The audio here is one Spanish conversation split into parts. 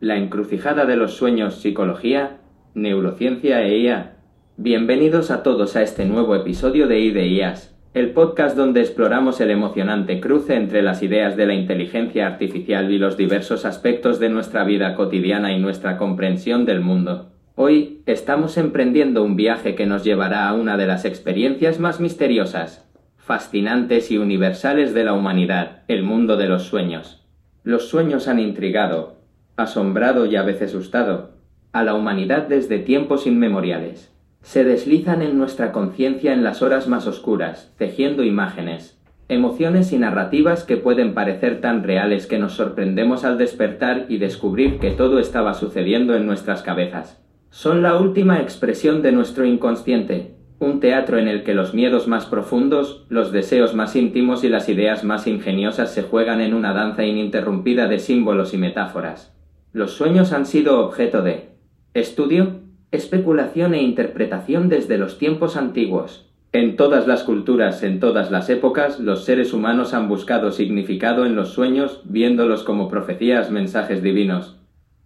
La encrucijada de los sueños, psicología, neurociencia e IA. Bienvenidos a todos a este nuevo episodio de IDEIAS, el podcast donde exploramos el emocionante cruce entre las ideas de la inteligencia artificial y los diversos aspectos de nuestra vida cotidiana y nuestra comprensión del mundo. Hoy estamos emprendiendo un viaje que nos llevará a una de las experiencias más misteriosas, fascinantes y universales de la humanidad, el mundo de los sueños. Los sueños han intrigado, asombrado y a veces asustado a la humanidad desde tiempos inmemoriales. Se deslizan en nuestra conciencia en las horas más oscuras, tejiendo imágenes, emociones y narrativas que pueden parecer tan reales que nos sorprendemos al despertar y descubrir que todo estaba sucediendo en nuestras cabezas. Son la última expresión de nuestro inconsciente, un teatro en el que los miedos más profundos, los deseos más íntimos y las ideas más ingeniosas se juegan en una danza ininterrumpida de símbolos y metáforas. Los sueños han sido objeto de estudio, especulación e interpretación desde los tiempos antiguos. En todas las culturas, en todas las épocas, los seres humanos han buscado significado en los sueños, viéndolos como profecías, mensajes divinos,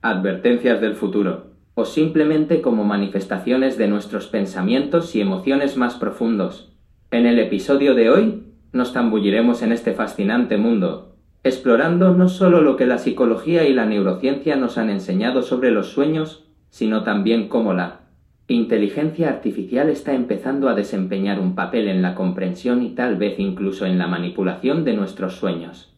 advertencias del futuro, o simplemente como manifestaciones de nuestros pensamientos y emociones más profundos. En el episodio de hoy, nos zambulliremos en este fascinante mundo, explorando no solo lo que la psicología y la neurociencia nos han enseñado sobre los sueños, sino también cómo la inteligencia artificial está empezando a desempeñar un papel en la comprensión y tal vez incluso en la manipulación de nuestros sueños.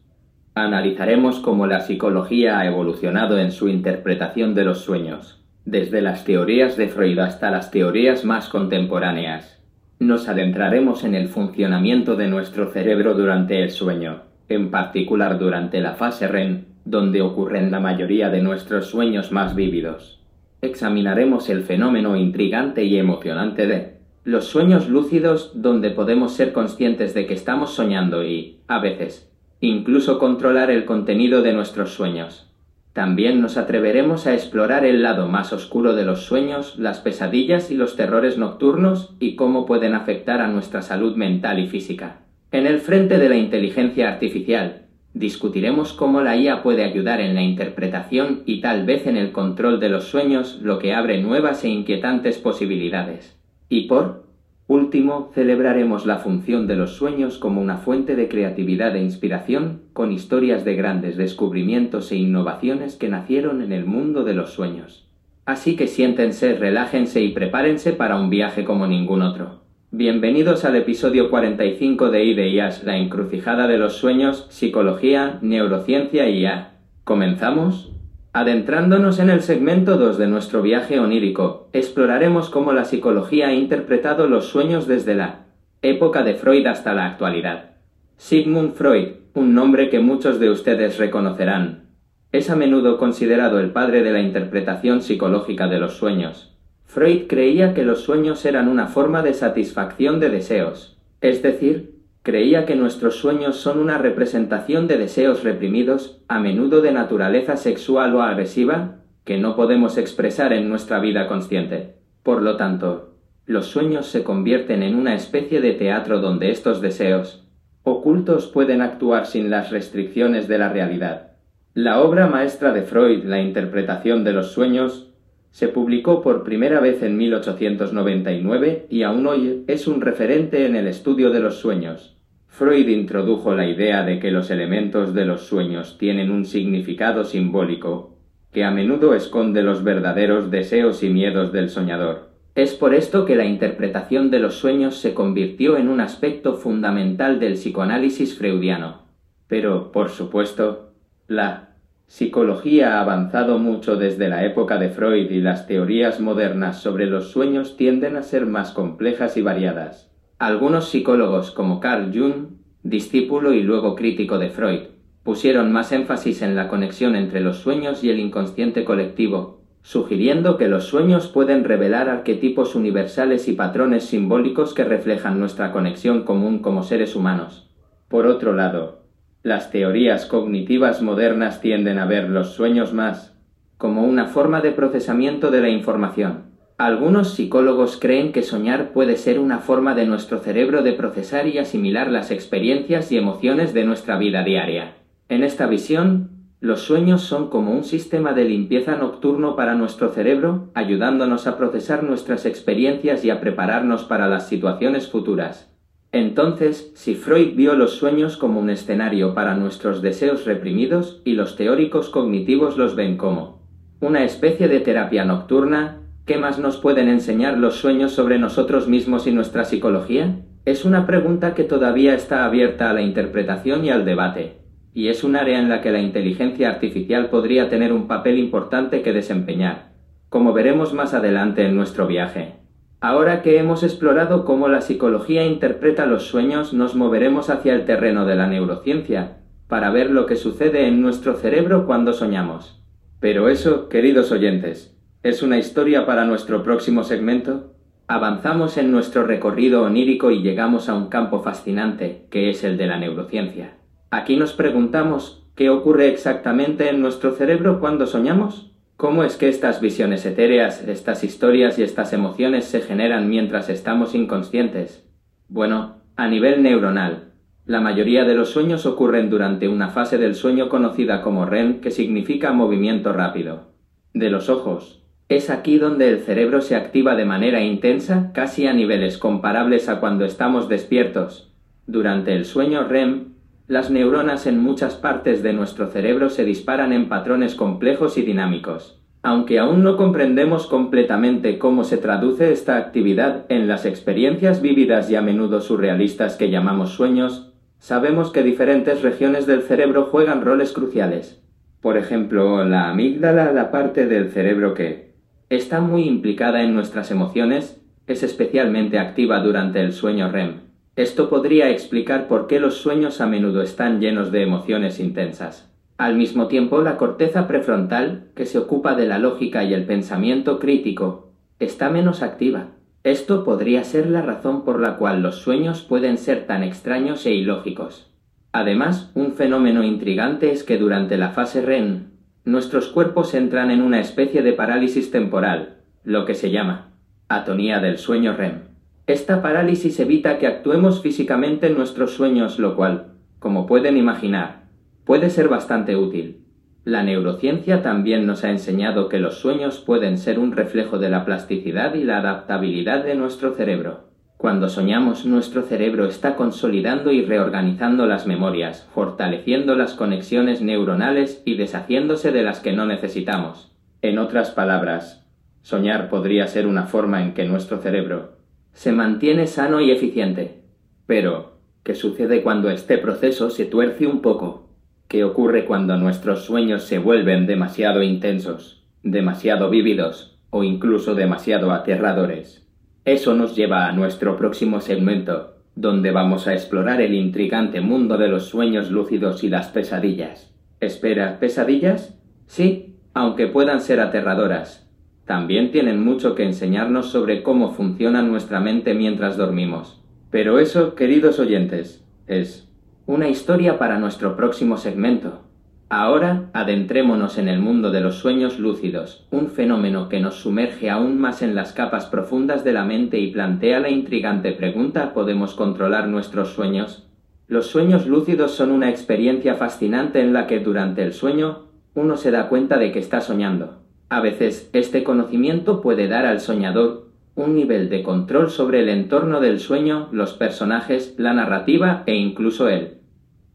Analizaremos cómo la psicología ha evolucionado en su interpretación de los sueños, desde las teorías de Freud hasta las teorías más contemporáneas. Nos adentraremos en el funcionamiento de nuestro cerebro durante el sueño, en particular durante la fase REM, donde ocurren la mayoría de nuestros sueños más vívidos examinaremos el fenómeno intrigante y emocionante de los sueños lúcidos donde podemos ser conscientes de que estamos soñando y, a veces, incluso controlar el contenido de nuestros sueños. También nos atreveremos a explorar el lado más oscuro de los sueños, las pesadillas y los terrores nocturnos y cómo pueden afectar a nuestra salud mental y física. En el frente de la inteligencia artificial, Discutiremos cómo la IA puede ayudar en la interpretación y tal vez en el control de los sueños, lo que abre nuevas e inquietantes posibilidades. Y por último, celebraremos la función de los sueños como una fuente de creatividad e inspiración, con historias de grandes descubrimientos e innovaciones que nacieron en el mundo de los sueños. Así que siéntense, relájense y prepárense para un viaje como ningún otro. Bienvenidos al episodio 45 de IDEIAS, la encrucijada de los sueños, psicología, neurociencia y IA. ¿Comenzamos? Adentrándonos en el segmento 2 de nuestro viaje onírico, exploraremos cómo la psicología ha interpretado los sueños desde la época de Freud hasta la actualidad. Sigmund Freud, un nombre que muchos de ustedes reconocerán, es a menudo considerado el padre de la interpretación psicológica de los sueños. Freud creía que los sueños eran una forma de satisfacción de deseos, es decir, creía que nuestros sueños son una representación de deseos reprimidos, a menudo de naturaleza sexual o agresiva, que no podemos expresar en nuestra vida consciente. Por lo tanto, los sueños se convierten en una especie de teatro donde estos deseos ocultos pueden actuar sin las restricciones de la realidad. La obra maestra de Freud, La interpretación de los sueños, se publicó por primera vez en 1899 y aún hoy es un referente en el estudio de los sueños. Freud introdujo la idea de que los elementos de los sueños tienen un significado simbólico, que a menudo esconde los verdaderos deseos y miedos del soñador. Es por esto que la interpretación de los sueños se convirtió en un aspecto fundamental del psicoanálisis freudiano. Pero, por supuesto, la Psicología ha avanzado mucho desde la época de Freud y las teorías modernas sobre los sueños tienden a ser más complejas y variadas. Algunos psicólogos como Carl Jung, discípulo y luego crítico de Freud, pusieron más énfasis en la conexión entre los sueños y el inconsciente colectivo, sugiriendo que los sueños pueden revelar arquetipos universales y patrones simbólicos que reflejan nuestra conexión común como seres humanos. Por otro lado, las teorías cognitivas modernas tienden a ver los sueños más como una forma de procesamiento de la información. Algunos psicólogos creen que soñar puede ser una forma de nuestro cerebro de procesar y asimilar las experiencias y emociones de nuestra vida diaria. En esta visión, Los sueños son como un sistema de limpieza nocturno para nuestro cerebro, ayudándonos a procesar nuestras experiencias y a prepararnos para las situaciones futuras. Entonces, si Freud vio los sueños como un escenario para nuestros deseos reprimidos y los teóricos cognitivos los ven como una especie de terapia nocturna, ¿qué más nos pueden enseñar los sueños sobre nosotros mismos y nuestra psicología? Es una pregunta que todavía está abierta a la interpretación y al debate y es un área en la que la inteligencia artificial podría tener un papel importante que desempeñar, como veremos más adelante en nuestro viaje. Ahora que hemos explorado cómo la psicología interpreta los sueños, nos moveremos hacia el terreno de la neurociencia, para ver lo que sucede en nuestro cerebro cuando soñamos. Pero eso, queridos oyentes, ¿es una historia para nuestro próximo segmento? Avanzamos en nuestro recorrido onírico y llegamos a un campo fascinante, que es el de la neurociencia. Aquí nos preguntamos, ¿qué ocurre exactamente en nuestro cerebro cuando soñamos? ¿Cómo es que estas visiones etéreas, estas historias y estas emociones se generan mientras estamos inconscientes? Bueno, a nivel neuronal, la mayoría de los sueños ocurren durante una fase del sueño conocida como REM, que significa movimiento rápido. De los ojos. Es aquí donde el cerebro se activa de manera intensa, casi a niveles comparables a cuando estamos despiertos. Durante el sueño REM, las neuronas en muchas partes de nuestro cerebro se disparan en patrones complejos y dinámicos. Aunque aún no comprendemos completamente cómo se traduce esta actividad en las experiencias vívidas y a menudo surrealistas que llamamos sueños, sabemos que diferentes regiones del cerebro juegan roles cruciales. Por ejemplo, la amígdala, la parte del cerebro que está muy implicada en nuestras emociones, es especialmente activa durante el sueño REM. Esto podría explicar por qué los sueños a menudo están llenos de emociones intensas. Al mismo tiempo, la corteza prefrontal, que se ocupa de la lógica y el pensamiento crítico, está menos activa. Esto podría ser la razón por la cual los sueños pueden ser tan extraños e ilógicos. Además, un fenómeno intrigante es que durante la fase REM, nuestros cuerpos entran en una especie de parálisis temporal, lo que se llama atonía del sueño REM. Esta parálisis evita que actuemos físicamente en nuestros sueños, lo cual, como pueden imaginar, puede ser bastante útil. La neurociencia también nos ha enseñado que los sueños pueden ser un reflejo de la plasticidad y la adaptabilidad de nuestro cerebro. Cuando soñamos, nuestro cerebro está consolidando y reorganizando las memorias, fortaleciendo las conexiones neuronales y deshaciéndose de las que no necesitamos. En otras palabras, soñar podría ser una forma en que nuestro cerebro se mantiene sano y eficiente. Pero, ¿qué sucede cuando este proceso se tuerce un poco? ¿Qué ocurre cuando nuestros sueños se vuelven demasiado intensos, demasiado vívidos o incluso demasiado aterradores? Eso nos lleva a nuestro próximo segmento, donde vamos a explorar el intrigante mundo de los sueños lúcidos y las pesadillas. Espera, ¿pesadillas? Sí, aunque puedan ser aterradoras. También tienen mucho que enseñarnos sobre cómo funciona nuestra mente mientras dormimos. Pero eso, queridos oyentes, es una historia para nuestro próximo segmento. Ahora adentrémonos en el mundo de los sueños lúcidos, un fenómeno que nos sumerge aún más en las capas profundas de la mente y plantea la intrigante pregunta ¿podemos controlar nuestros sueños? Los sueños lúcidos son una experiencia fascinante en la que durante el sueño uno se da cuenta de que está soñando. A veces este conocimiento puede dar al soñador un nivel de control sobre el entorno del sueño, los personajes, la narrativa e incluso él.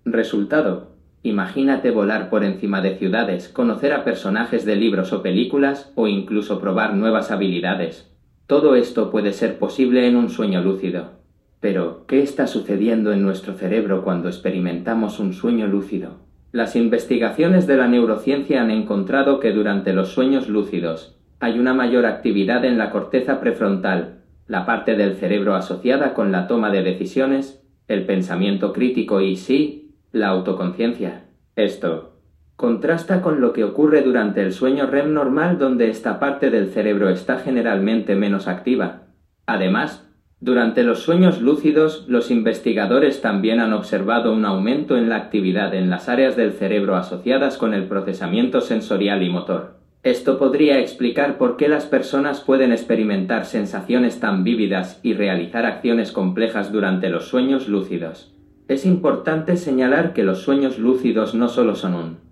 Resultado. Imagínate volar por encima de ciudades, conocer a personajes de libros o películas o incluso probar nuevas habilidades. Todo esto puede ser posible en un sueño lúcido. Pero, ¿qué está sucediendo en nuestro cerebro cuando experimentamos un sueño lúcido? Las investigaciones de la neurociencia han encontrado que durante los sueños lúcidos hay una mayor actividad en la corteza prefrontal, la parte del cerebro asociada con la toma de decisiones, el pensamiento crítico y sí, la autoconciencia. Esto contrasta con lo que ocurre durante el sueño REM normal donde esta parte del cerebro está generalmente menos activa. Además, durante los sueños lúcidos, los investigadores también han observado un aumento en la actividad en las áreas del cerebro asociadas con el procesamiento sensorial y motor. Esto podría explicar por qué las personas pueden experimentar sensaciones tan vívidas y realizar acciones complejas durante los sueños lúcidos. Es importante señalar que los sueños lúcidos no solo son un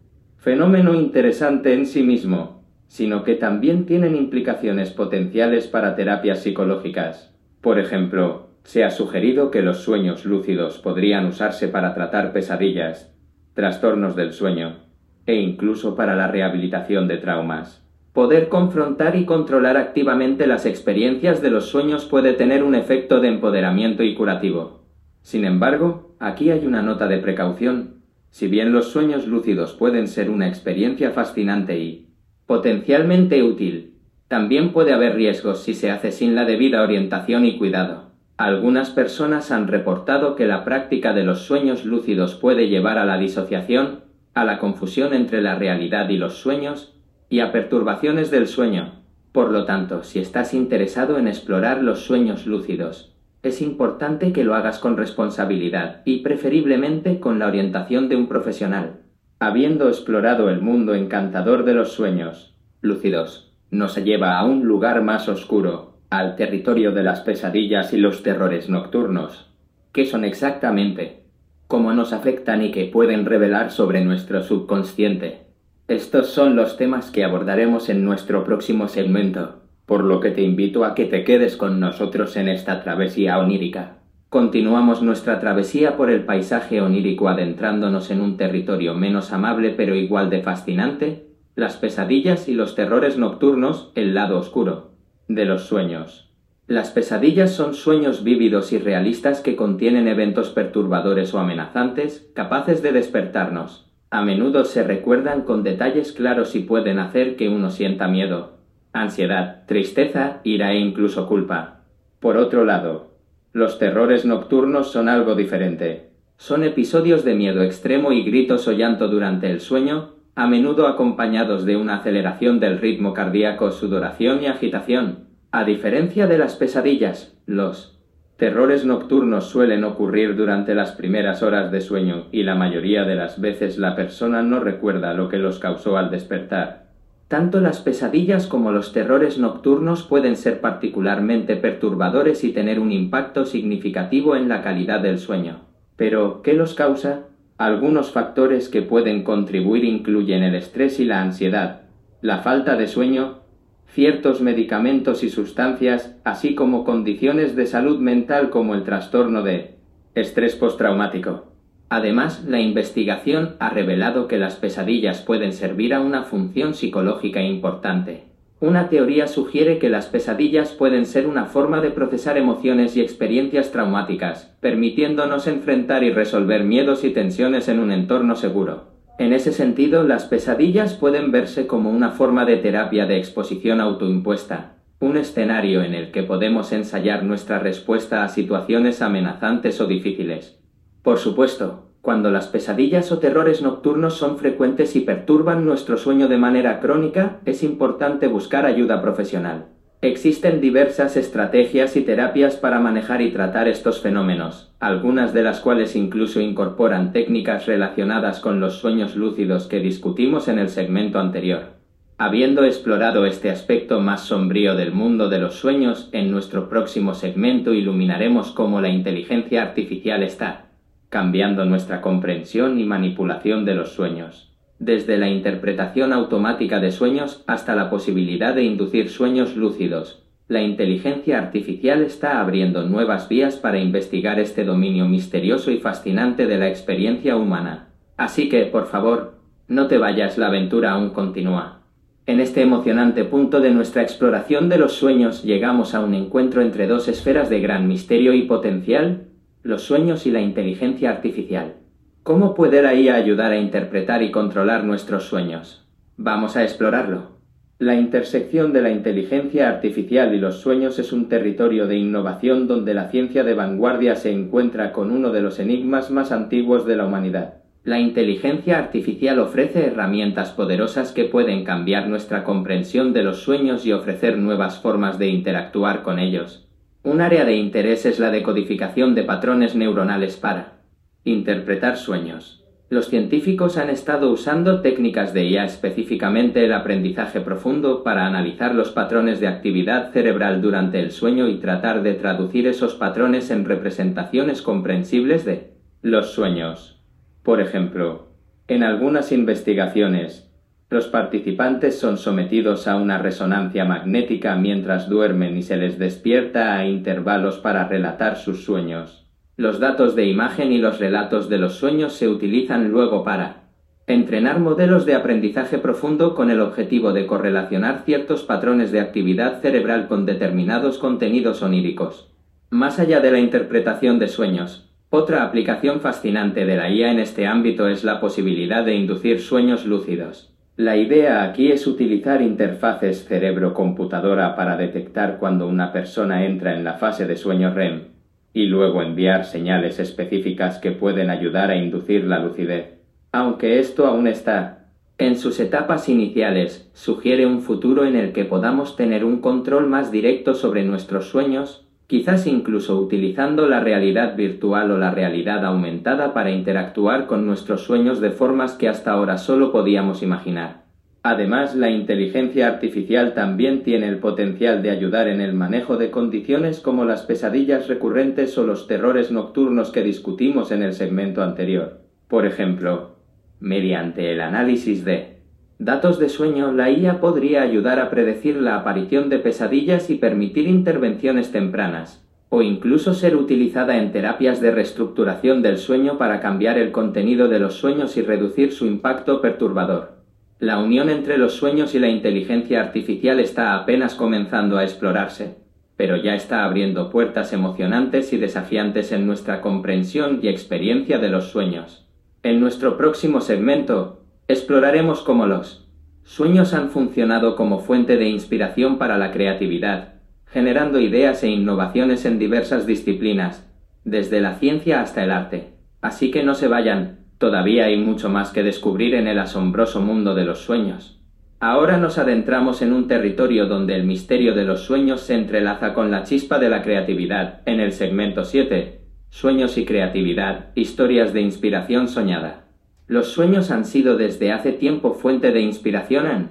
Fenómeno interesante en sí mismo, sino que también tienen implicaciones potenciales para terapias psicológicas. Por ejemplo, se ha sugerido que los sueños lúcidos podrían usarse para tratar pesadillas, trastornos del sueño e incluso para la rehabilitación de traumas. Poder confrontar y controlar activamente las experiencias de los sueños puede tener un efecto de empoderamiento y curativo. Sin embargo, aquí hay una nota de precaución. Si bien los sueños lúcidos pueden ser una experiencia fascinante y potencialmente útil, también puede haber riesgos si se hace sin la debida orientación y cuidado. Algunas personas han reportado que la práctica de los sueños lúcidos puede llevar a la disociación, a la confusión entre la realidad y los sueños, y a perturbaciones del sueño. Por lo tanto, si estás interesado en explorar los sueños lúcidos, es importante que lo hagas con responsabilidad y preferiblemente con la orientación de un profesional. Habiendo explorado el mundo encantador de los sueños, lúcidos, nos lleva a un lugar más oscuro, al territorio de las pesadillas y los terrores nocturnos. ¿Qué son exactamente? ¿Cómo nos afectan y qué pueden revelar sobre nuestro subconsciente? Estos son los temas que abordaremos en nuestro próximo segmento por lo que te invito a que te quedes con nosotros en esta travesía onírica. Continuamos nuestra travesía por el paisaje onírico adentrándonos en un territorio menos amable pero igual de fascinante, las pesadillas y los terrores nocturnos, el lado oscuro, de los sueños. Las pesadillas son sueños vívidos y realistas que contienen eventos perturbadores o amenazantes, capaces de despertarnos. A menudo se recuerdan con detalles claros y pueden hacer que uno sienta miedo, ansiedad, tristeza, ira e incluso culpa. Por otro lado, los terrores nocturnos son algo diferente. Son episodios de miedo extremo y gritos o llanto durante el sueño, a menudo acompañados de una aceleración del ritmo cardíaco, sudoración y agitación. A diferencia de las pesadillas, los terrores nocturnos suelen ocurrir durante las primeras horas de sueño y la mayoría de las veces la persona no recuerda lo que los causó al despertar. Tanto las pesadillas como los terrores nocturnos pueden ser particularmente perturbadores y tener un impacto significativo en la calidad del sueño. Pero, ¿qué los causa? Algunos factores que pueden contribuir incluyen el estrés y la ansiedad, la falta de sueño, ciertos medicamentos y sustancias, así como condiciones de salud mental como el trastorno de estrés postraumático. Además, la investigación ha revelado que las pesadillas pueden servir a una función psicológica importante. Una teoría sugiere que las pesadillas pueden ser una forma de procesar emociones y experiencias traumáticas, permitiéndonos enfrentar y resolver miedos y tensiones en un entorno seguro. En ese sentido, las pesadillas pueden verse como una forma de terapia de exposición autoimpuesta, un escenario en el que podemos ensayar nuestra respuesta a situaciones amenazantes o difíciles. Por supuesto, cuando las pesadillas o terrores nocturnos son frecuentes y perturban nuestro sueño de manera crónica, es importante buscar ayuda profesional. Existen diversas estrategias y terapias para manejar y tratar estos fenómenos, algunas de las cuales incluso incorporan técnicas relacionadas con los sueños lúcidos que discutimos en el segmento anterior. Habiendo explorado este aspecto más sombrío del mundo de los sueños, en nuestro próximo segmento iluminaremos cómo la inteligencia artificial está, cambiando nuestra comprensión y manipulación de los sueños, desde la interpretación automática de sueños hasta la posibilidad de inducir sueños lúcidos. La inteligencia artificial está abriendo nuevas vías para investigar este dominio misterioso y fascinante de la experiencia humana. Así que, por favor, no te vayas, la aventura aún continúa. En este emocionante punto de nuestra exploración de los sueños llegamos a un encuentro entre dos esferas de gran misterio y potencial los sueños y la inteligencia artificial. ¿Cómo puede la IA ayudar a interpretar y controlar nuestros sueños? Vamos a explorarlo. La intersección de la inteligencia artificial y los sueños es un territorio de innovación donde la ciencia de vanguardia se encuentra con uno de los enigmas más antiguos de la humanidad. La inteligencia artificial ofrece herramientas poderosas que pueden cambiar nuestra comprensión de los sueños y ofrecer nuevas formas de interactuar con ellos. Un área de interés es la decodificación de patrones neuronales para interpretar sueños. Los científicos han estado usando técnicas de IA, específicamente el aprendizaje profundo, para analizar los patrones de actividad cerebral durante el sueño y tratar de traducir esos patrones en representaciones comprensibles de los sueños. Por ejemplo, En algunas investigaciones, los participantes son sometidos a una resonancia magnética mientras duermen y se les despierta a intervalos para relatar sus sueños. Los datos de imagen y los relatos de los sueños se utilizan luego para entrenar modelos de aprendizaje profundo con el objetivo de correlacionar ciertos patrones de actividad cerebral con determinados contenidos oníricos. Más allá de la interpretación de sueños, otra aplicación fascinante de la IA en este ámbito es la posibilidad de inducir sueños lúcidos. La idea aquí es utilizar interfaces cerebro-computadora para detectar cuando una persona entra en la fase de sueño REM y luego enviar señales específicas que pueden ayudar a inducir la lucidez. Aunque esto aún está en sus etapas iniciales, sugiere un futuro en el que podamos tener un control más directo sobre nuestros sueños quizás incluso utilizando la realidad virtual o la realidad aumentada para interactuar con nuestros sueños de formas que hasta ahora solo podíamos imaginar. Además, la inteligencia artificial también tiene el potencial de ayudar en el manejo de condiciones como las pesadillas recurrentes o los terrores nocturnos que discutimos en el segmento anterior. Por ejemplo, mediante el análisis de datos de sueño, la IA podría ayudar a predecir la aparición de pesadillas y permitir intervenciones tempranas, o incluso ser utilizada en terapias de reestructuración del sueño para cambiar el contenido de los sueños y reducir su impacto perturbador. La unión entre los sueños y la inteligencia artificial está apenas comenzando a explorarse, pero ya está abriendo puertas emocionantes y desafiantes en nuestra comprensión y experiencia de los sueños. En nuestro próximo segmento, Exploraremos cómo los sueños han funcionado como fuente de inspiración para la creatividad, generando ideas e innovaciones en diversas disciplinas, desde la ciencia hasta el arte. Así que no se vayan, todavía hay mucho más que descubrir en el asombroso mundo de los sueños. Ahora nos adentramos en un territorio donde el misterio de los sueños se entrelaza con la chispa de la creatividad, en el segmento 7, Sueños y creatividad, historias de inspiración soñada. Los sueños han sido desde hace tiempo fuente de inspiración en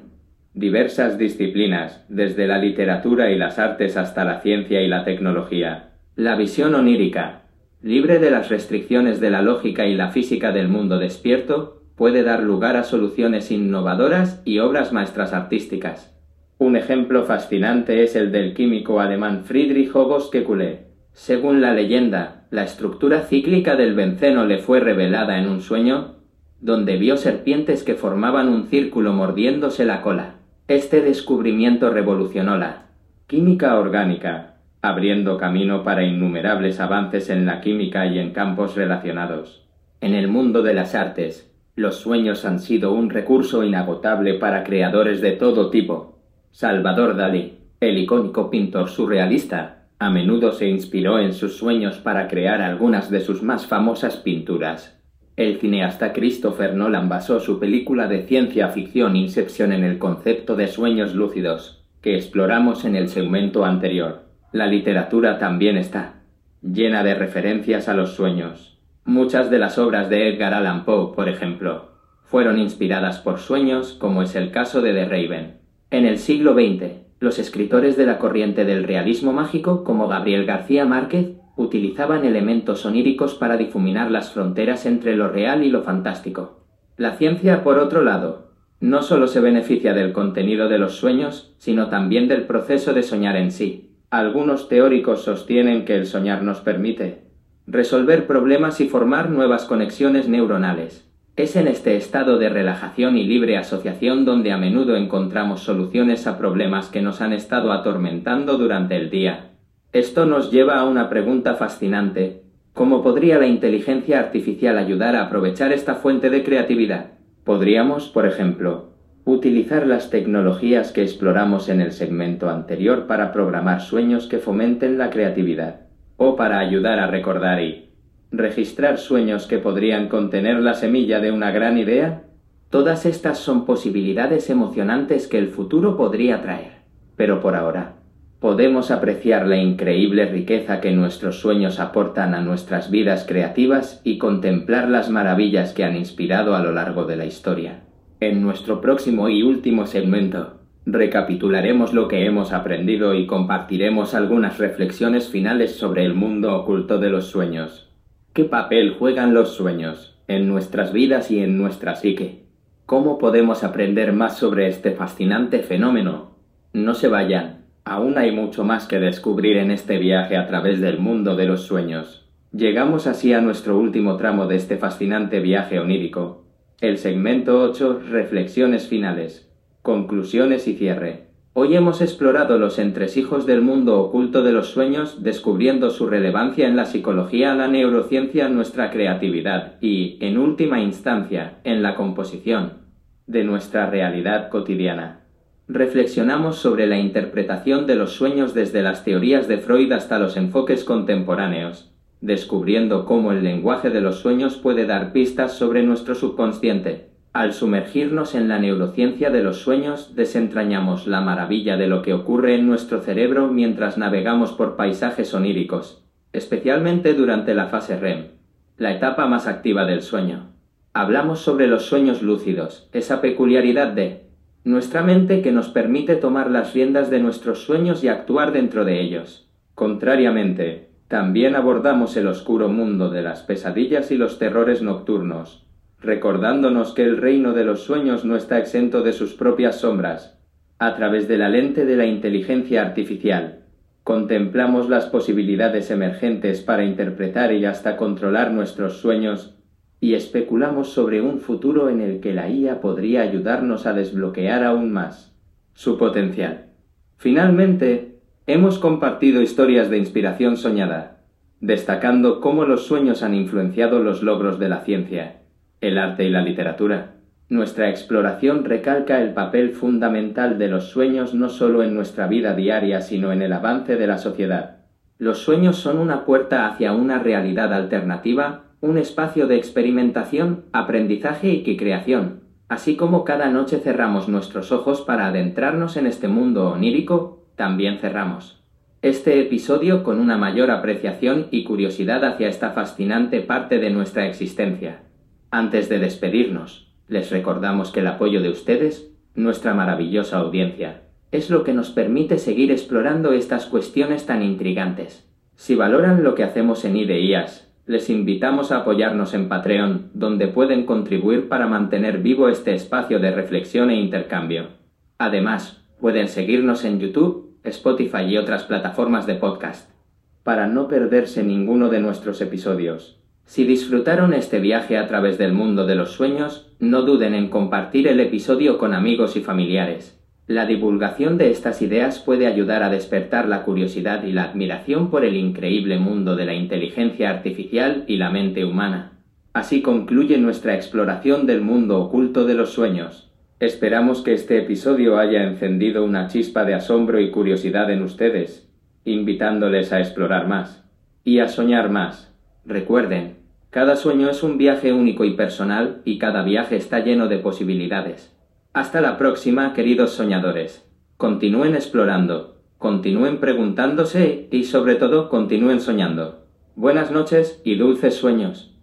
diversas disciplinas, desde la literatura y las artes hasta la ciencia y la tecnología. La visión onírica, libre de las restricciones de la lógica y la física del mundo despierto, puede dar lugar a soluciones innovadoras y obras maestras artísticas. Un ejemplo fascinante es el del químico alemán Friedrich August Kekulé. Según la leyenda, la estructura cíclica del benceno le fue revelada en un sueño donde vio serpientes que formaban un círculo mordiéndose la cola. Este descubrimiento revolucionó la química orgánica, abriendo camino para innumerables avances en la química y en campos relacionados. En el mundo de las artes, los sueños han sido un recurso inagotable para creadores de todo tipo. Salvador Dalí, el icónico pintor surrealista, a menudo se inspiró en sus sueños para crear algunas de sus más famosas pinturas. El cineasta Christopher Nolan basó su película de ciencia ficción Inception en el concepto de sueños lúcidos, que exploramos en el segmento anterior. La literatura también está llena de referencias a los sueños. Muchas de las obras de Edgar Allan Poe, por ejemplo, fueron inspiradas por sueños, como es el caso de The Raven. En el siglo XX, los escritores de la corriente del realismo mágico, como Gabriel García Márquez, utilizaban elementos oníricos para difuminar las fronteras entre lo real y lo fantástico. La ciencia, por otro lado, no solo se beneficia del contenido de los sueños, sino también del proceso de soñar en sí. Algunos teóricos sostienen que el soñar nos permite resolver problemas y formar nuevas conexiones neuronales. Es en este estado de relajación y libre asociación donde a menudo encontramos soluciones a problemas que nos han estado atormentando durante el día. Esto nos lleva a una pregunta fascinante. ¿Cómo podría la inteligencia artificial ayudar a aprovechar esta fuente de creatividad? Podríamos, por ejemplo, utilizar las tecnologías que exploramos en el segmento anterior para programar sueños que fomenten la creatividad, o para ayudar a recordar y registrar sueños que podrían contener la semilla de una gran idea. Todas estas son posibilidades emocionantes que el futuro podría traer. Pero por ahora, podemos apreciar la increíble riqueza que nuestros sueños aportan a nuestras vidas creativas y contemplar las maravillas que han inspirado a lo largo de la historia. En nuestro próximo y último segmento, recapitularemos lo que hemos aprendido y compartiremos algunas reflexiones finales sobre el mundo oculto de los sueños. ¿Qué papel juegan los sueños? en nuestras vidas y en nuestra psique. ¿Cómo podemos aprender más sobre este fascinante fenómeno? No se vayan, aún hay mucho más que descubrir en este viaje a través del mundo de los sueños. Llegamos así a nuestro último tramo de este fascinante viaje onírico, el segmento 8, reflexiones finales, conclusiones y cierre. Hoy hemos explorado los entresijos del mundo oculto de los sueños, descubriendo su relevancia en la psicología, la neurociencia, nuestra creatividad y, en última instancia, en la composición de nuestra realidad cotidiana. Reflexionamos sobre la interpretación de los sueños desde las teorías de Freud hasta los enfoques contemporáneos, descubriendo cómo el lenguaje de los sueños puede dar pistas sobre nuestro subconsciente. Al sumergirnos en la neurociencia de los sueños, desentrañamos la maravilla de lo que ocurre en nuestro cerebro mientras navegamos por paisajes oníricos, especialmente durante la fase REM, la etapa más activa del sueño. Hablamos sobre los sueños lúcidos, esa peculiaridad de nuestra mente que nos permite tomar las riendas de nuestros sueños y actuar dentro de ellos. Contrariamente, también abordamos el oscuro mundo de las pesadillas y los terrores nocturnos, recordándonos que el reino de los sueños no está exento de sus propias sombras. A través de la lente de la inteligencia artificial, contemplamos las posibilidades emergentes para interpretar y hasta controlar nuestros sueños y especulamos sobre un futuro en el que la IA podría ayudarnos a desbloquear aún más su potencial. Finalmente, hemos compartido historias de inspiración soñada, destacando cómo los sueños han influenciado los logros de la ciencia el arte y la literatura. Nuestra exploración recalca el papel fundamental de los sueños no solo en nuestra vida diaria, sino en el avance de la sociedad. Los sueños son una puerta hacia una realidad alternativa, un espacio de experimentación, aprendizaje y creación. Así como cada noche cerramos nuestros ojos para adentrarnos en este mundo onírico, también cerramos este episodio con una mayor apreciación y curiosidad hacia esta fascinante parte de nuestra existencia. Antes de despedirnos, les recordamos que el apoyo de ustedes, nuestra maravillosa audiencia, es lo que nos permite seguir explorando estas cuestiones tan intrigantes. Si valoran lo que hacemos en IDEIAS, les invitamos a apoyarnos en Patreon, donde pueden contribuir para mantener vivo este espacio de reflexión e intercambio. Además, pueden seguirnos en YouTube, Spotify y otras plataformas de podcast, para no perderse ninguno de nuestros episodios. Si disfrutaron este viaje a través del mundo de los sueños, no duden en compartir el episodio con amigos y familiares. La divulgación de estas ideas puede ayudar a despertar la curiosidad y la admiración por el increíble mundo de la inteligencia artificial y la mente humana. Así concluye nuestra exploración del mundo oculto de los sueños. Esperamos que este episodio haya encendido una chispa de asombro y curiosidad en ustedes, invitándoles a explorar más y a soñar más. Recuerden, cada sueño es un viaje único y personal y cada viaje está lleno de posibilidades. Hasta la próxima, queridos soñadores. Continúen explorando, continúen preguntándose y sobre todo continúen soñando. Buenas noches y dulces sueños.